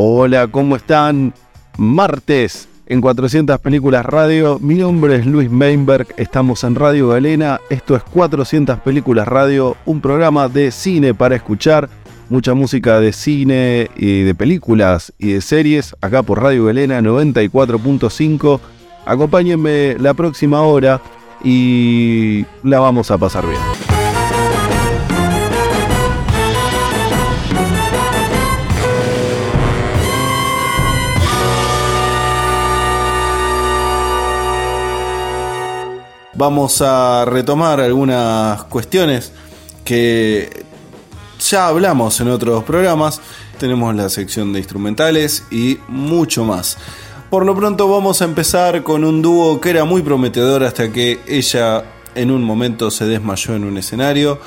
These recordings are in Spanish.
Hola, ¿cómo están? Martes en 400 Películas Radio. Mi nombre es Luis Meinberg, estamos en Radio Galena. Esto es 400 Películas Radio, un programa de cine para escuchar. Mucha música de cine y de películas y de series acá por Radio Galena 94.5. Acompáñenme la próxima hora y la vamos a pasar bien. Vamos a retomar algunas cuestiones que ya hablamos en otros programas. Tenemos la sección de instrumentales y mucho más. Por lo pronto vamos a empezar con un dúo que era muy prometedor hasta que ella en un momento se desmayó en un escenario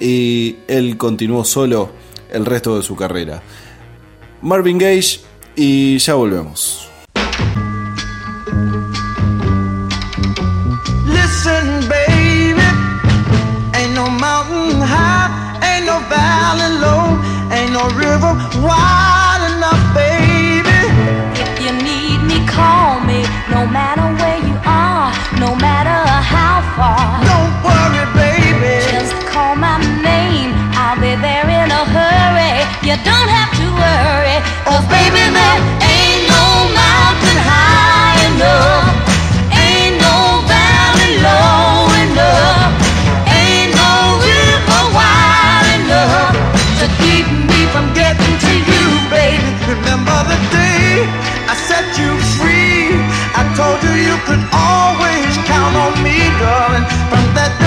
y él continuó solo el resto de su carrera. Marvin Gage y ya volvemos. River wide told you you could always count on me, darling. From that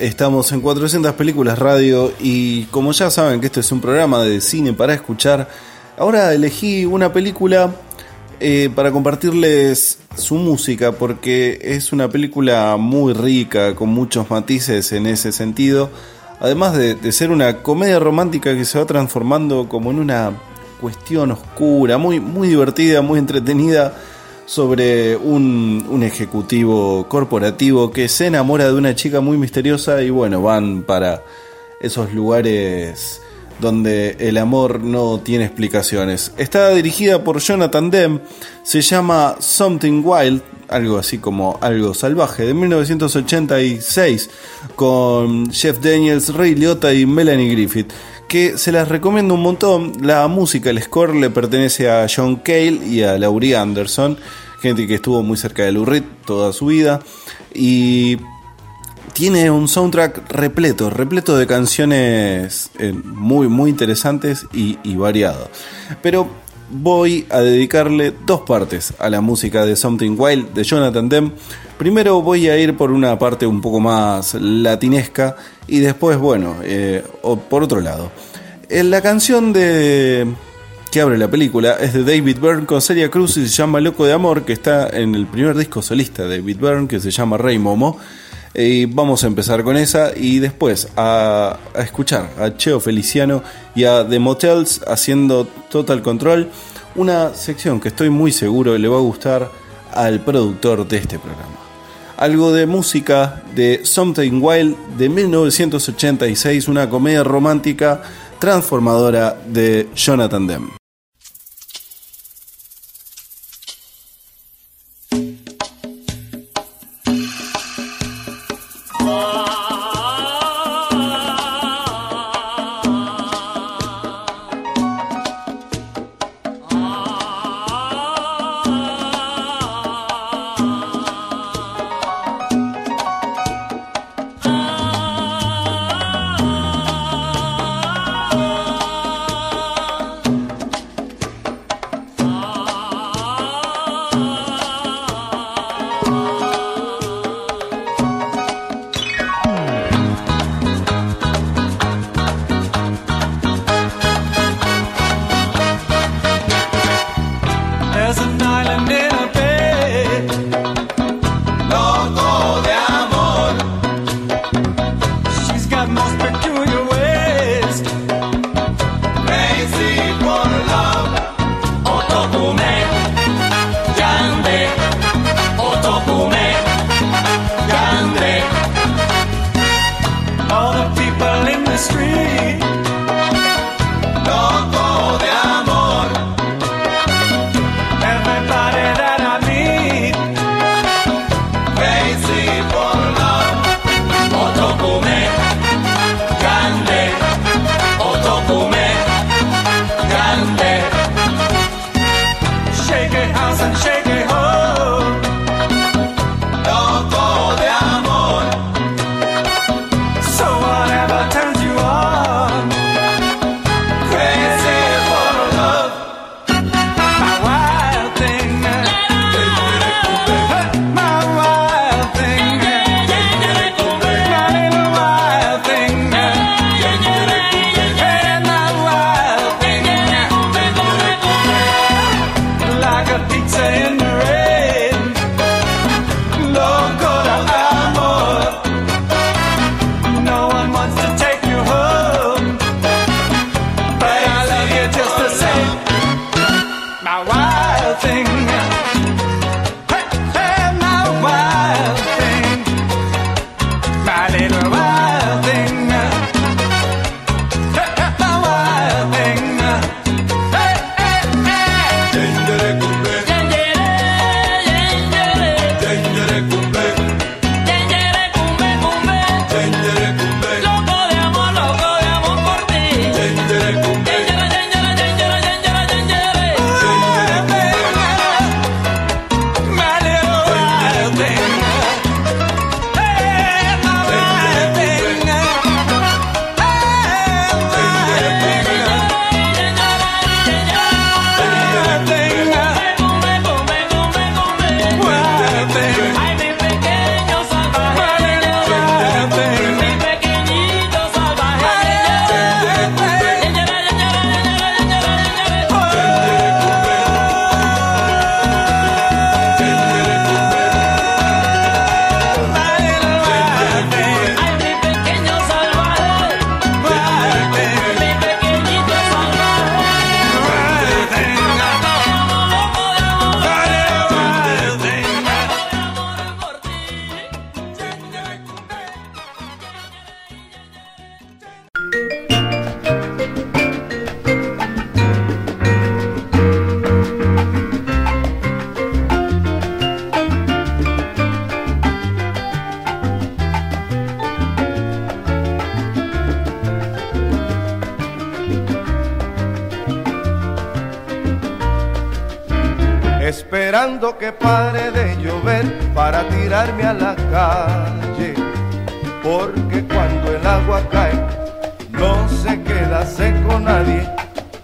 estamos en 400 Películas Radio y como ya saben que este es un programa de cine para escuchar, ahora elegí una película eh, para compartirles su música porque es una película muy rica, con muchos matices en ese sentido, además de, de ser una comedia romántica que se va transformando como en una cuestión oscura, muy, muy divertida, muy entretenida sobre un, un ejecutivo corporativo que se enamora de una chica muy misteriosa y bueno, van para esos lugares donde el amor no tiene explicaciones. Está dirigida por Jonathan Demme, se llama Something Wild, algo así como algo salvaje, de 1986, con Jeff Daniels, Ray Liotta y Melanie Griffith, que se las recomiendo un montón. La música, el score le pertenece a John Cale y a Laurie Anderson, gente que estuvo muy cerca de Lou Reed toda su vida. Y tiene un soundtrack repleto, repleto de canciones eh, muy, muy interesantes y, y variado. Pero voy a dedicarle dos partes a la música de Something Wild de Jonathan Demme. Primero voy a ir por una parte un poco más latinesca y después, bueno, eh, por otro lado. En la canción de que abre la película es de David Byrne con Celia Cruz y se llama Loco de Amor, que está en el primer disco solista de David Byrne, que se llama Rey Momo. Y vamos a empezar con esa y después a, a escuchar a Cheo Feliciano y a The Motels haciendo Total Control, una sección que estoy muy seguro le va a gustar al productor de este programa. Algo de música de Something Wild de 1986, una comedia romántica transformadora de Jonathan Demme.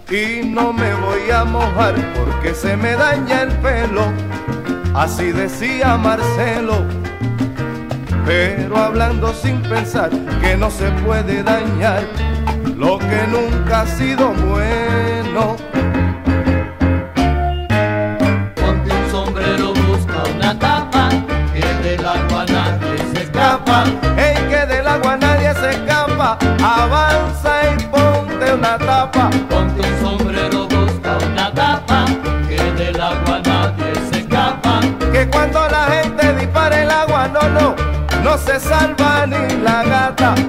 Y no me voy a mojar porque se me daña el pelo. Así decía Marcelo. Pero hablando sin pensar que no se puede dañar lo que nunca ha sido bueno. Ni la gata.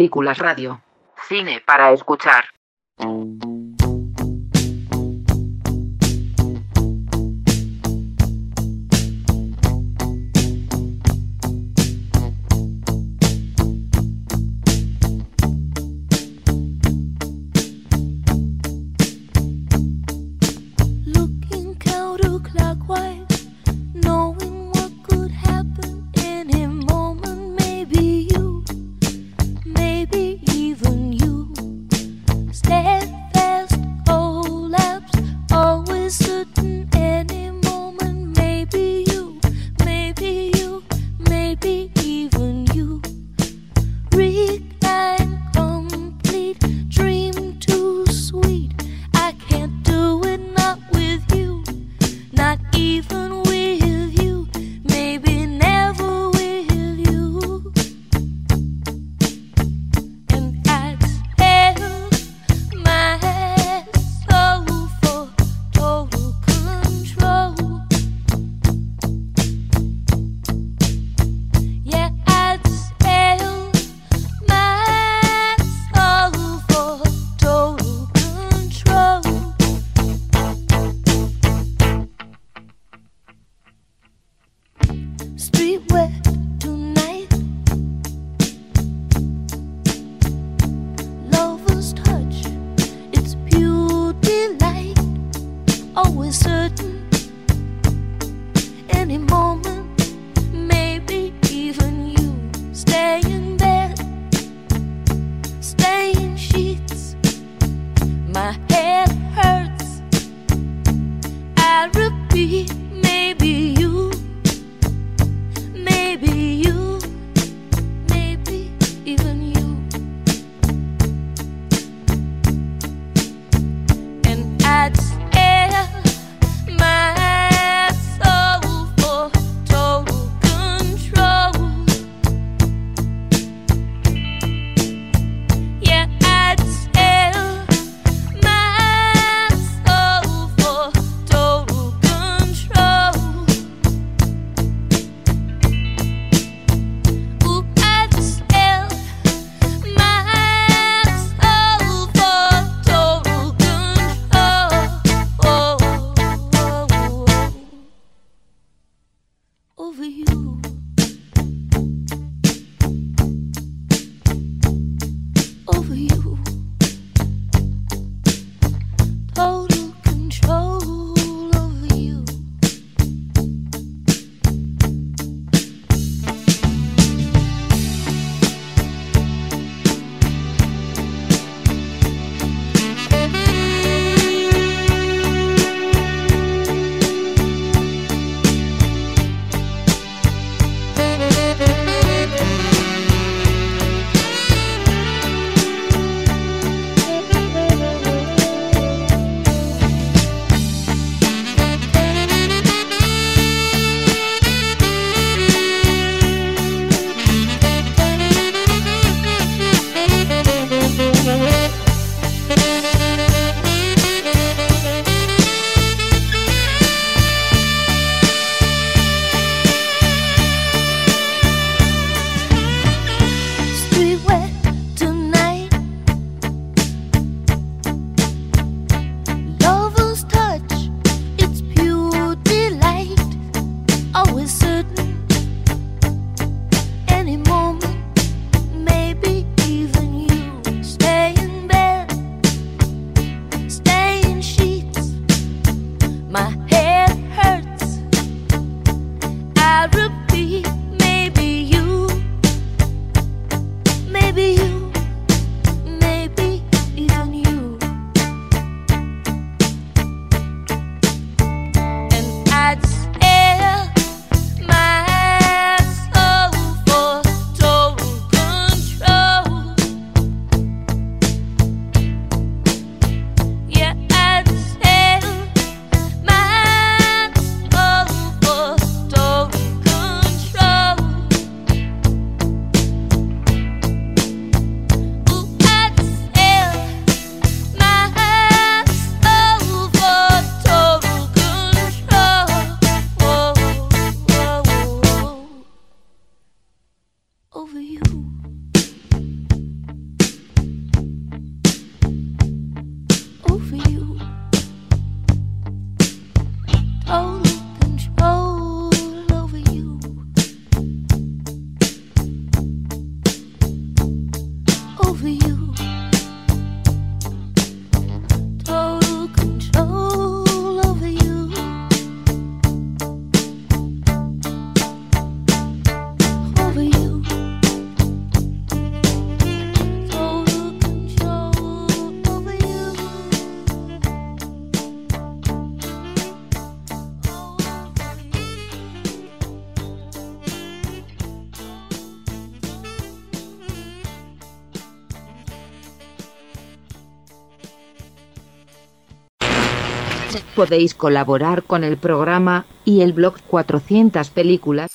Películas radio. Cine para escuchar. Over you. Podéis colaborar con el programa y el blog 400 películas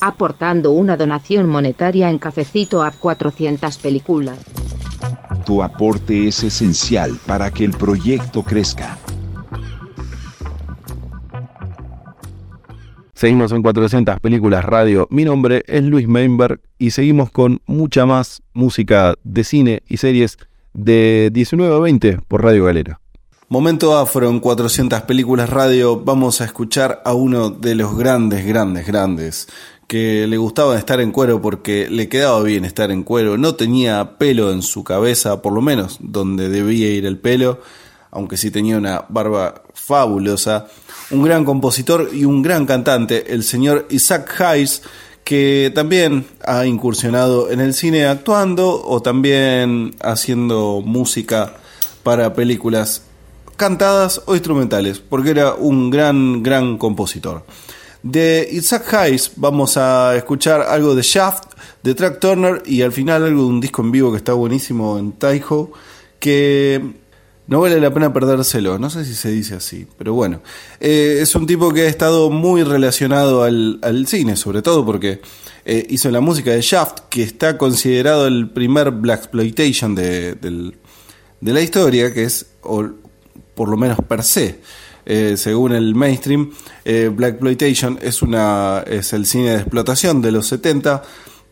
aportando una donación monetaria en cafecito a 400 películas. Tu aporte es esencial para que el proyecto crezca. Seguimos en 400 películas radio. Mi nombre es Luis Meinberg y seguimos con mucha más música de cine y series de 19 a 20 por Radio Galera. Momento afro en 400 películas radio. Vamos a escuchar a uno de los grandes, grandes, grandes que le gustaba estar en cuero porque le quedaba bien estar en cuero. No tenía pelo en su cabeza, por lo menos donde debía ir el pelo, aunque sí tenía una barba fabulosa. Un gran compositor y un gran cantante, el señor Isaac Hayes, que también ha incursionado en el cine actuando o también haciendo música para películas cantadas o instrumentales, porque era un gran, gran compositor. De Isaac Hayes vamos a escuchar algo de Shaft, de Track Turner y al final algo de un disco en vivo que está buenísimo en Taiho, que no vale la pena perdérselo, no sé si se dice así, pero bueno, eh, es un tipo que ha estado muy relacionado al, al cine, sobre todo porque eh, hizo la música de Shaft, que está considerado el primer Black Exploitation de, de la historia, que es, por lo menos per se, eh, según el mainstream, eh, Black Exploitation es, una, es el cine de explotación de los 70,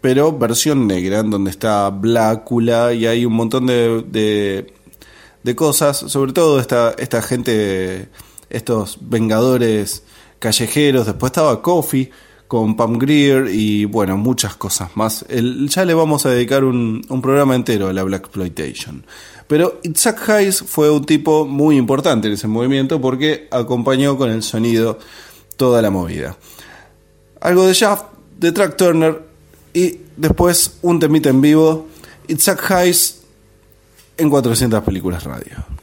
pero versión negra, en donde está Blácula y hay un montón de, de, cosas, sobre todo esta, esta gente, estos vengadores callejeros, después estaba Coffee con Pam Greer y bueno, muchas cosas más. El- ya le vamos a dedicar un, un programa entero a la Black Exploitation. Pero Isaac Hayes fue un tipo muy importante en ese movimiento porque acompañó con el sonido toda la movida. Algo de Shaft, de Track Turner y después un temita en vivo. Isaac Hayes en 400 películas radio.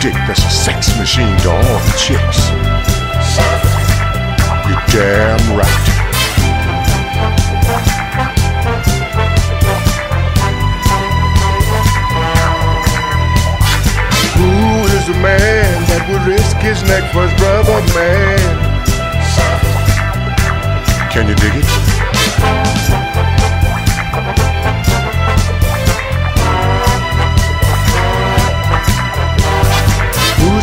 Dick that's a sex machine to all the chicks. You're damn right. Who is the man that would risk his neck for his brother, man? Can you dig it?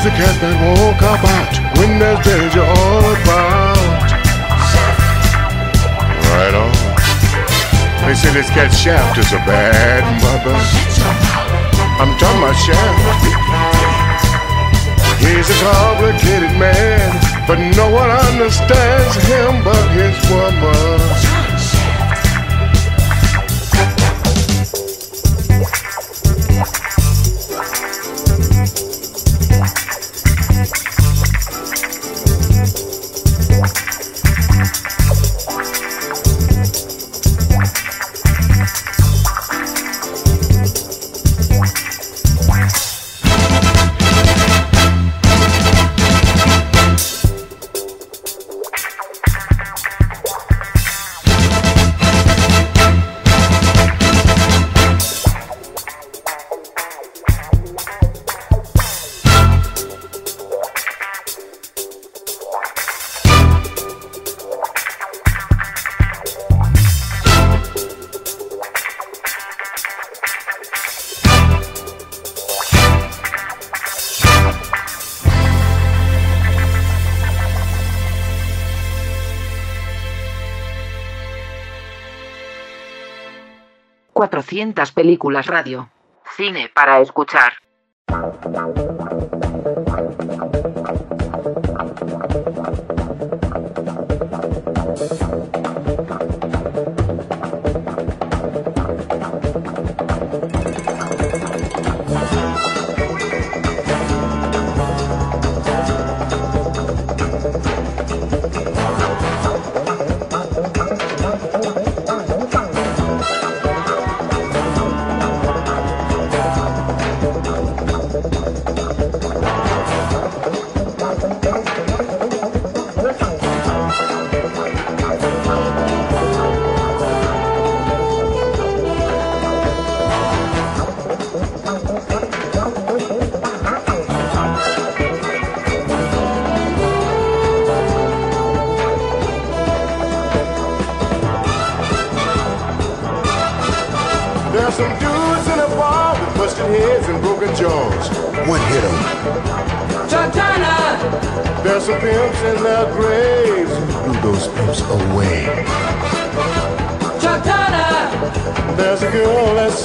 The cat that won't out when there's danger all about? Right on. They say this cat Shaft is a bad mother. I'm talking about Shaft. He's a complicated man, but no one understands him but his woman. Cuatrocientas películas radio. Cine para escuchar.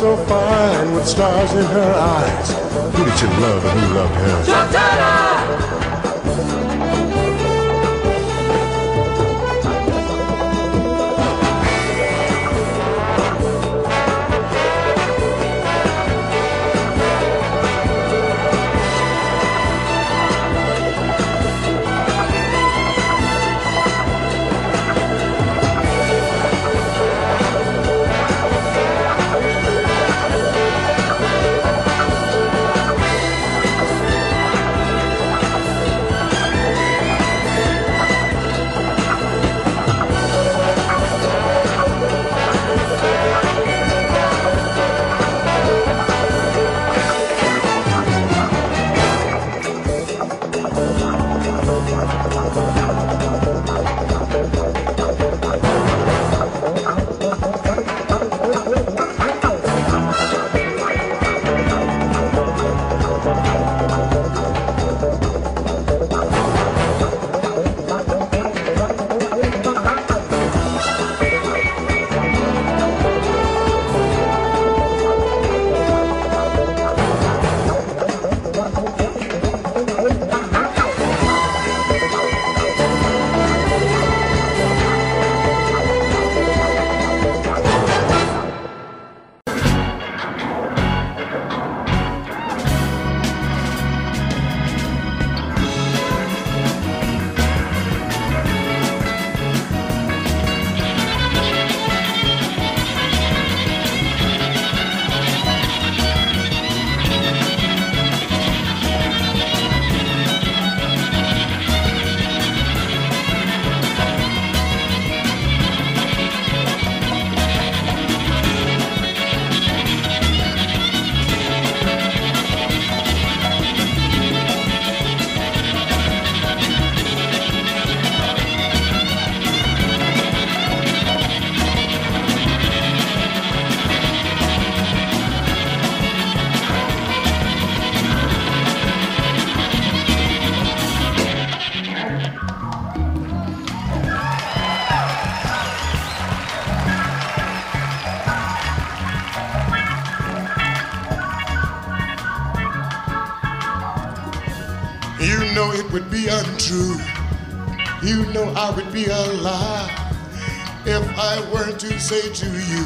So fine with stars in her eyes. Who did you love and who loved her? Chantana! Know it would be untrue. You know I would be a lie if I were to say to you,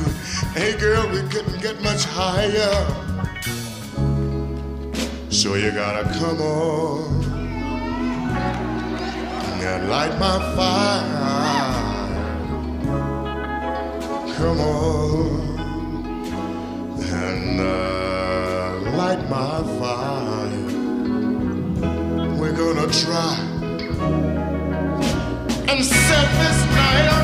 hey girl, we couldn't get much higher. So you gotta come on and light my fire. Come on and uh, light my fire. Gonna try. And set this night on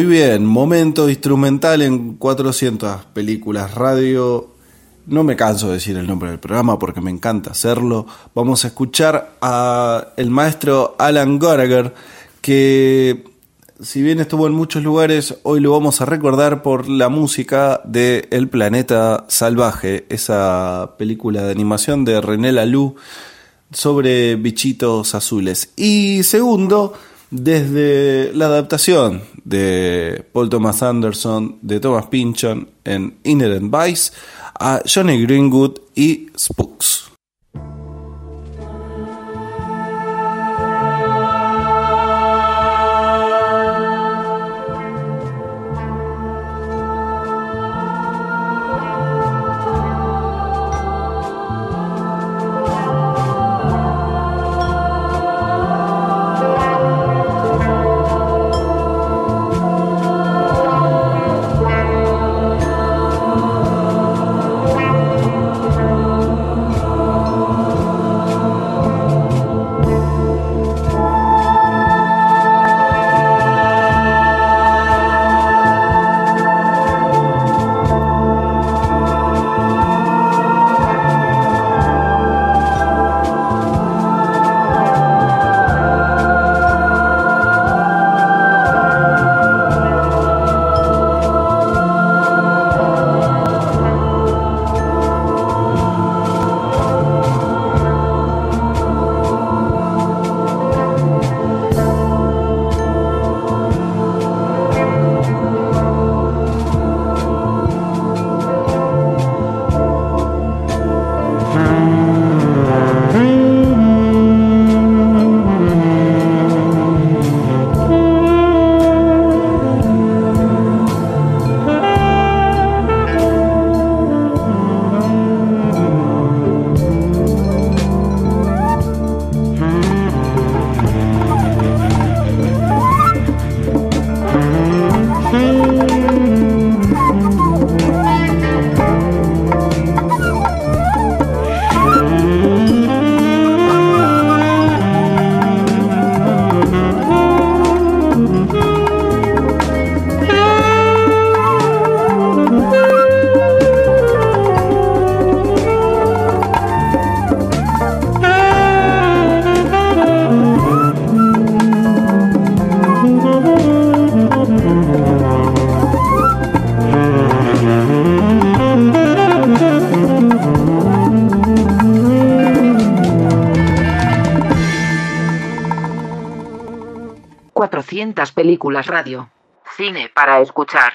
Muy bien, momento instrumental en 400 películas radio. No me canso de decir el nombre del programa porque me encanta hacerlo. Vamos a escuchar a el maestro Alan Gallagher que si bien estuvo en muchos lugares, hoy lo vamos a recordar por la música de El planeta salvaje, esa película de animación de René Laloux sobre bichitos azules. Y segundo, desde la adaptación de Paul Thomas Anderson, de Thomas Pynchon en Inherent Vice, a Johnny Greenwood y Spooks. 400 películas radio. Cine para escuchar.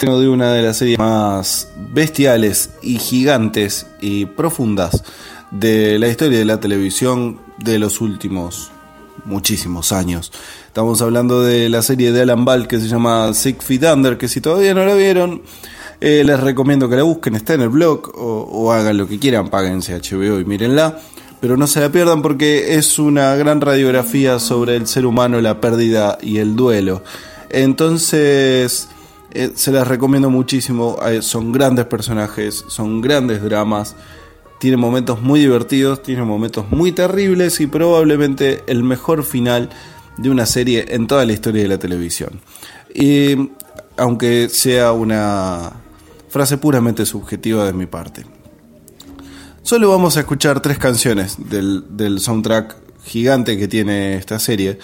Tengo de una de las series más bestiales y gigantes y profundas de la historia de la televisión de los últimos muchísimos años. Estamos hablando de la serie de Alan Ball que se llama Six Feet Under, que si todavía no la vieron, eh, les recomiendo que la busquen, está en el blog o, o hagan lo que quieran, páguense HBO y mírenla. Pero no se la pierdan porque es una gran radiografía sobre el ser humano, la pérdida y el duelo. Entonces, eh, se las recomiendo muchísimo. Eh, son grandes personajes, son grandes dramas. Tiene momentos muy divertidos, tiene momentos muy terribles y probablemente el mejor final de una serie en toda la historia de la televisión. Y aunque sea una frase puramente subjetiva de mi parte. Solo vamos a escuchar tres canciones del, del soundtrack gigante que tiene esta serie.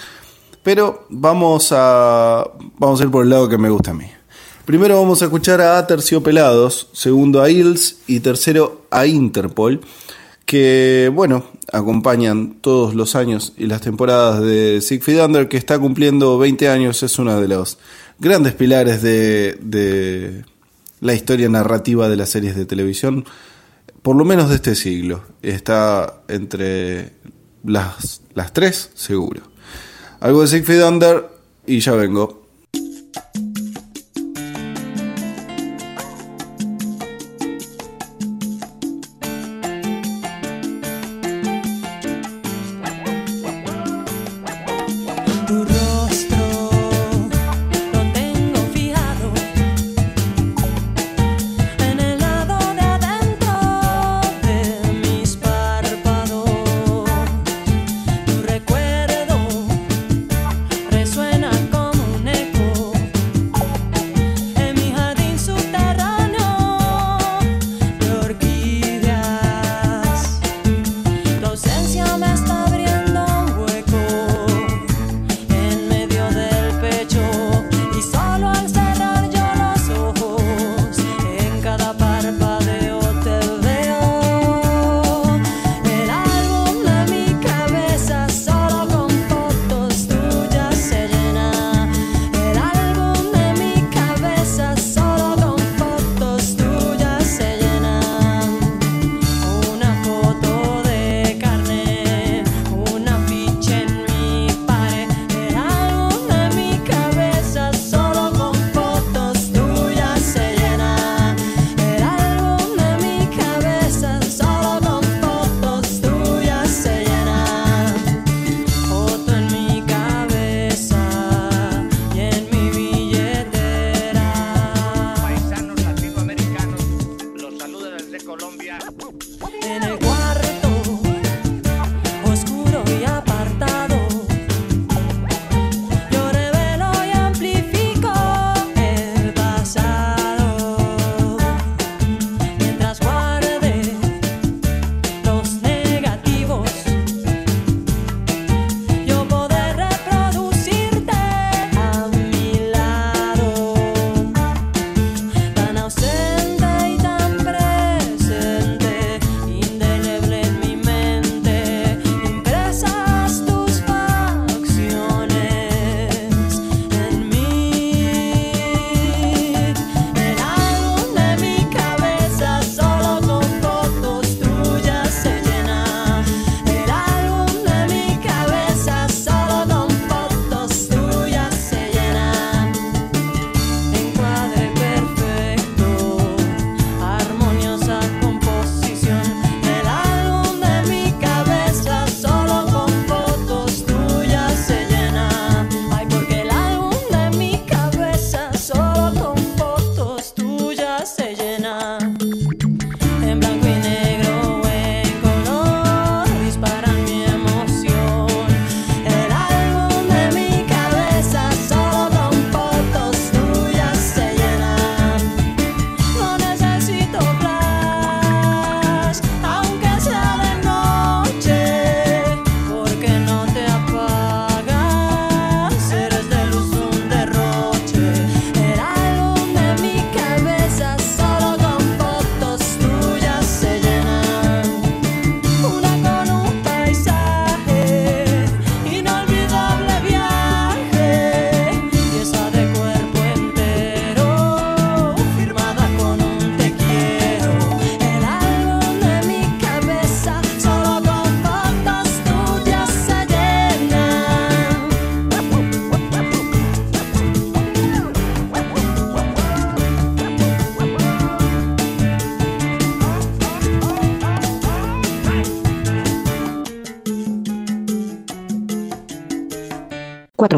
Pero vamos a, vamos a ir por el lado que me gusta a mí. Primero vamos a escuchar a Terciopelados, segundo a Hills y tercero a Interpol, que, bueno, acompañan todos los años y las temporadas de Siegfried Under, que está cumpliendo 20 años, es uno de los grandes pilares de, de la historia narrativa de las series de televisión, por lo menos de este siglo. Está entre las, las tres, seguro. Algo de Siegfried Under y ya vengo.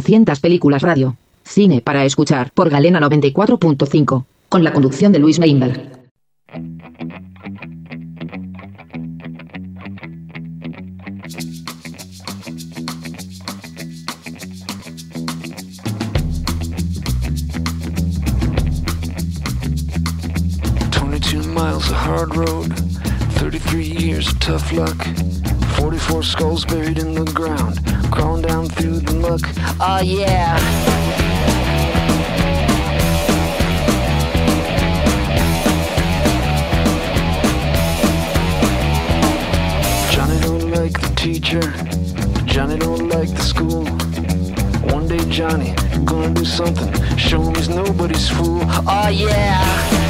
400 películas radio. Cine para escuchar por Galena 94.5. Con la conducción de Luis Meinberg. Miles of hard road, thirty-three years of tough luck, forty-four skulls buried in the ground, crawling down through the muck. Oh yeah. Johnny don't like the teacher. Johnny don't like the school. One day Johnny gonna do something. Show him he's nobody's fool. Oh yeah.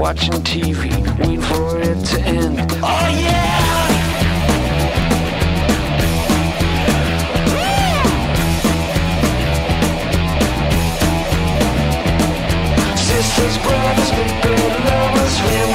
Watching TV, waiting for it to end. Oh yeah! Brothers, brothers, big, big lovers, real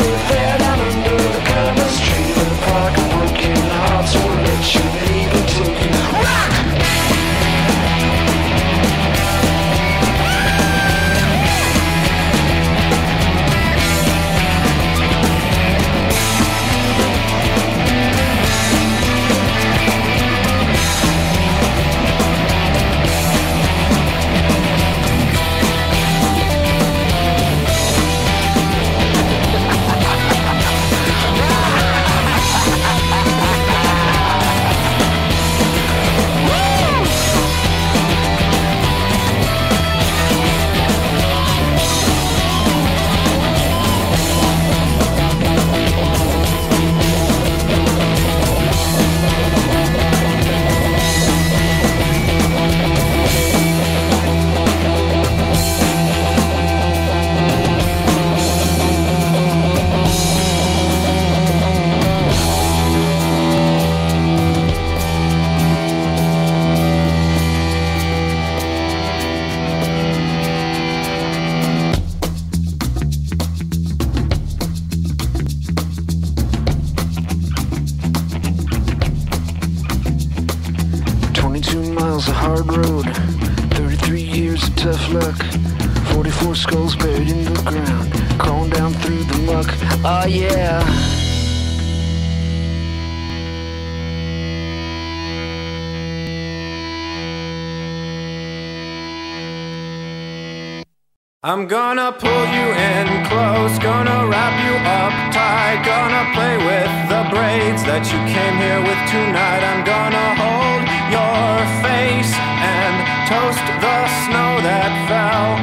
I'm gonna pull you in close, gonna wrap you up tight, gonna play with the braids that you came here with tonight. I'm gonna hold your face and toast the snow that fell.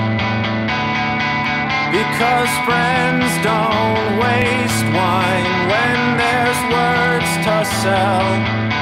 Because friends don't waste wine when there's words to sell.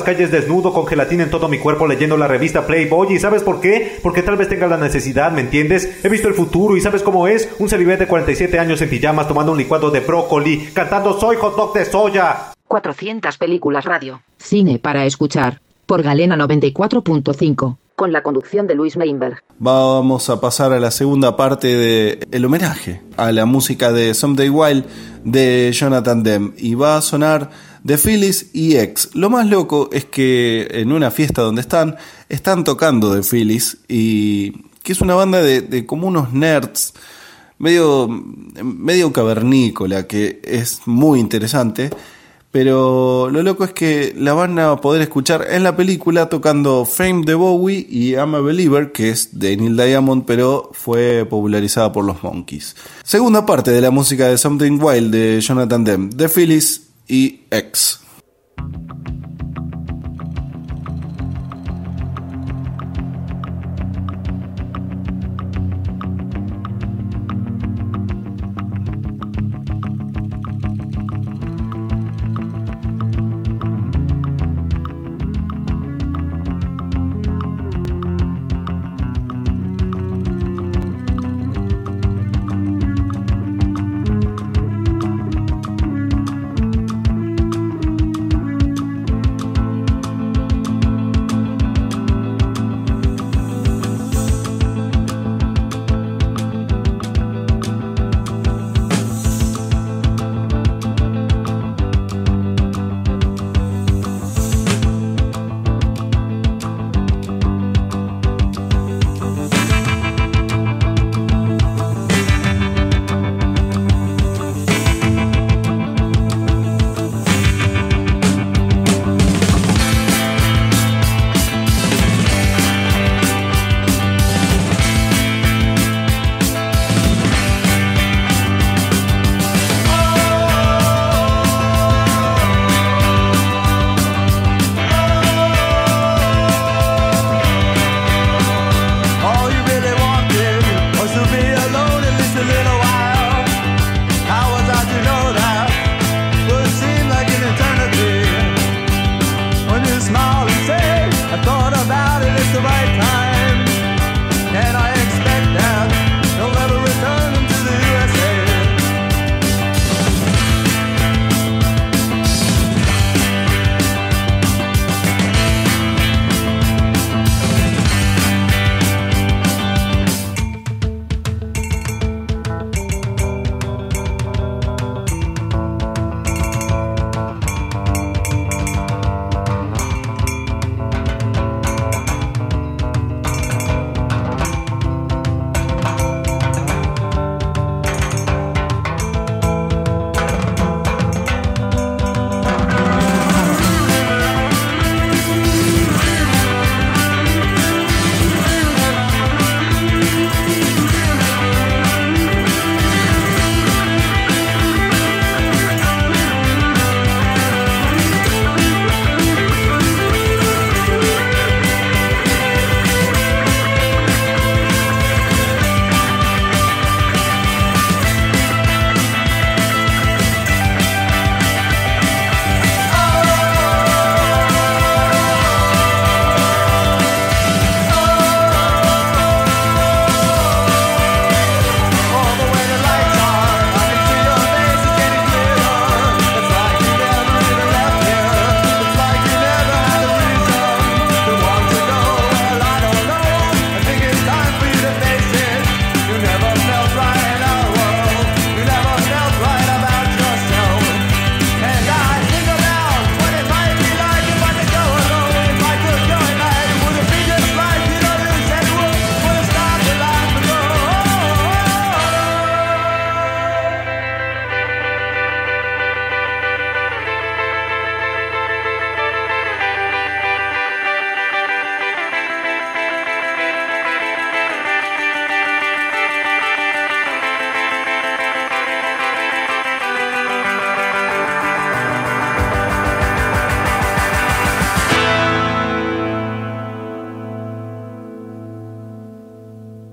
Las calles desnudo con gelatina en todo mi cuerpo leyendo la revista Playboy. ¿Y sabes por qué? Porque tal vez tenga la necesidad, ¿me entiendes? He visto el futuro y ¿sabes cómo es? Un celibete de 47 años en pijamas tomando un licuado de brócoli, cantando Soy hot dog de soya. 400 películas radio. Cine para escuchar. Por Galena 94.5. Con la conducción de Luis Meinberg. Vamos a pasar a la segunda parte de el homenaje a la música de Someday Wild de Jonathan Demme y va a sonar The Phillies y X. Lo más loco es que en una fiesta donde están están tocando The Phillies y que es una banda de, de como unos nerds medio medio cavernícola que es muy interesante. Pero lo loco es que la van a poder escuchar en la película tocando Fame de Bowie y I'm a Believer, que es de Neil Diamond, pero fue popularizada por los Monkeys. Segunda parte de la música de Something Wild de Jonathan Demme, The Phillies y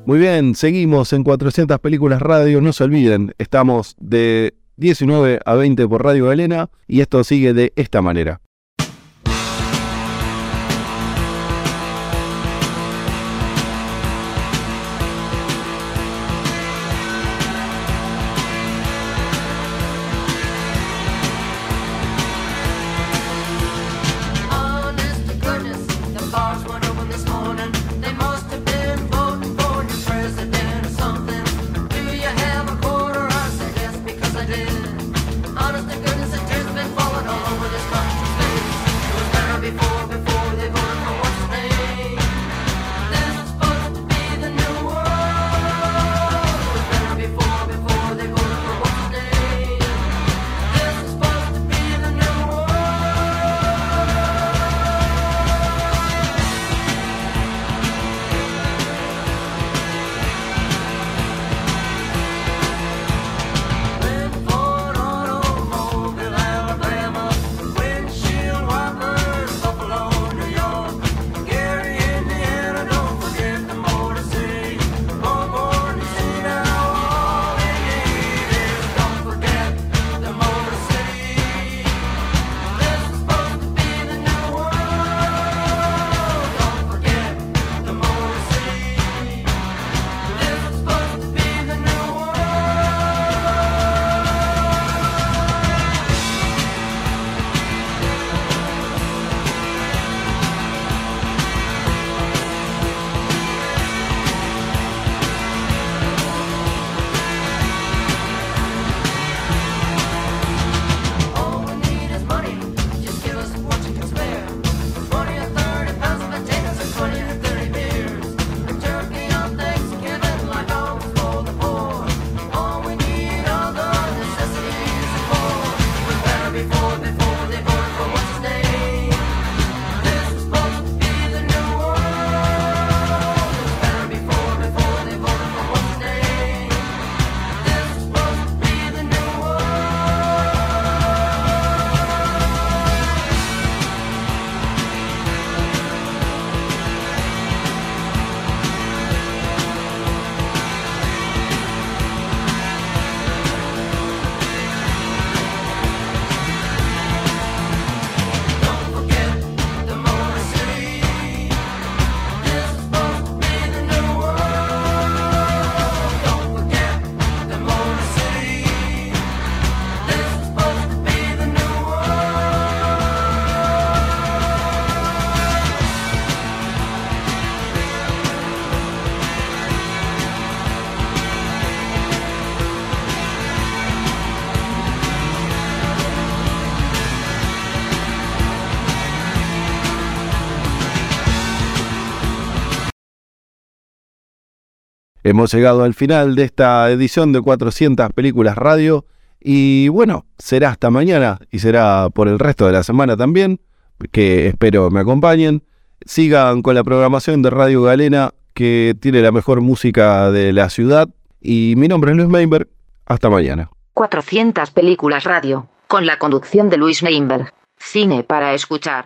Muy bien, seguimos en 400 películas radio. No se olviden, estamos de 19 a 20 por Radio Galena y esto sigue de esta manera. Hemos llegado al final de esta edición de 400 Películas Radio y bueno, será hasta mañana y será por el resto de la semana también, que espero me acompañen. Sigan con la programación de Radio Galena que tiene la mejor música de la ciudad y mi nombre es Luis Meinberg. Hasta mañana. 400 películas radio, con la conducción de Luis Meinberg. Cine para escuchar.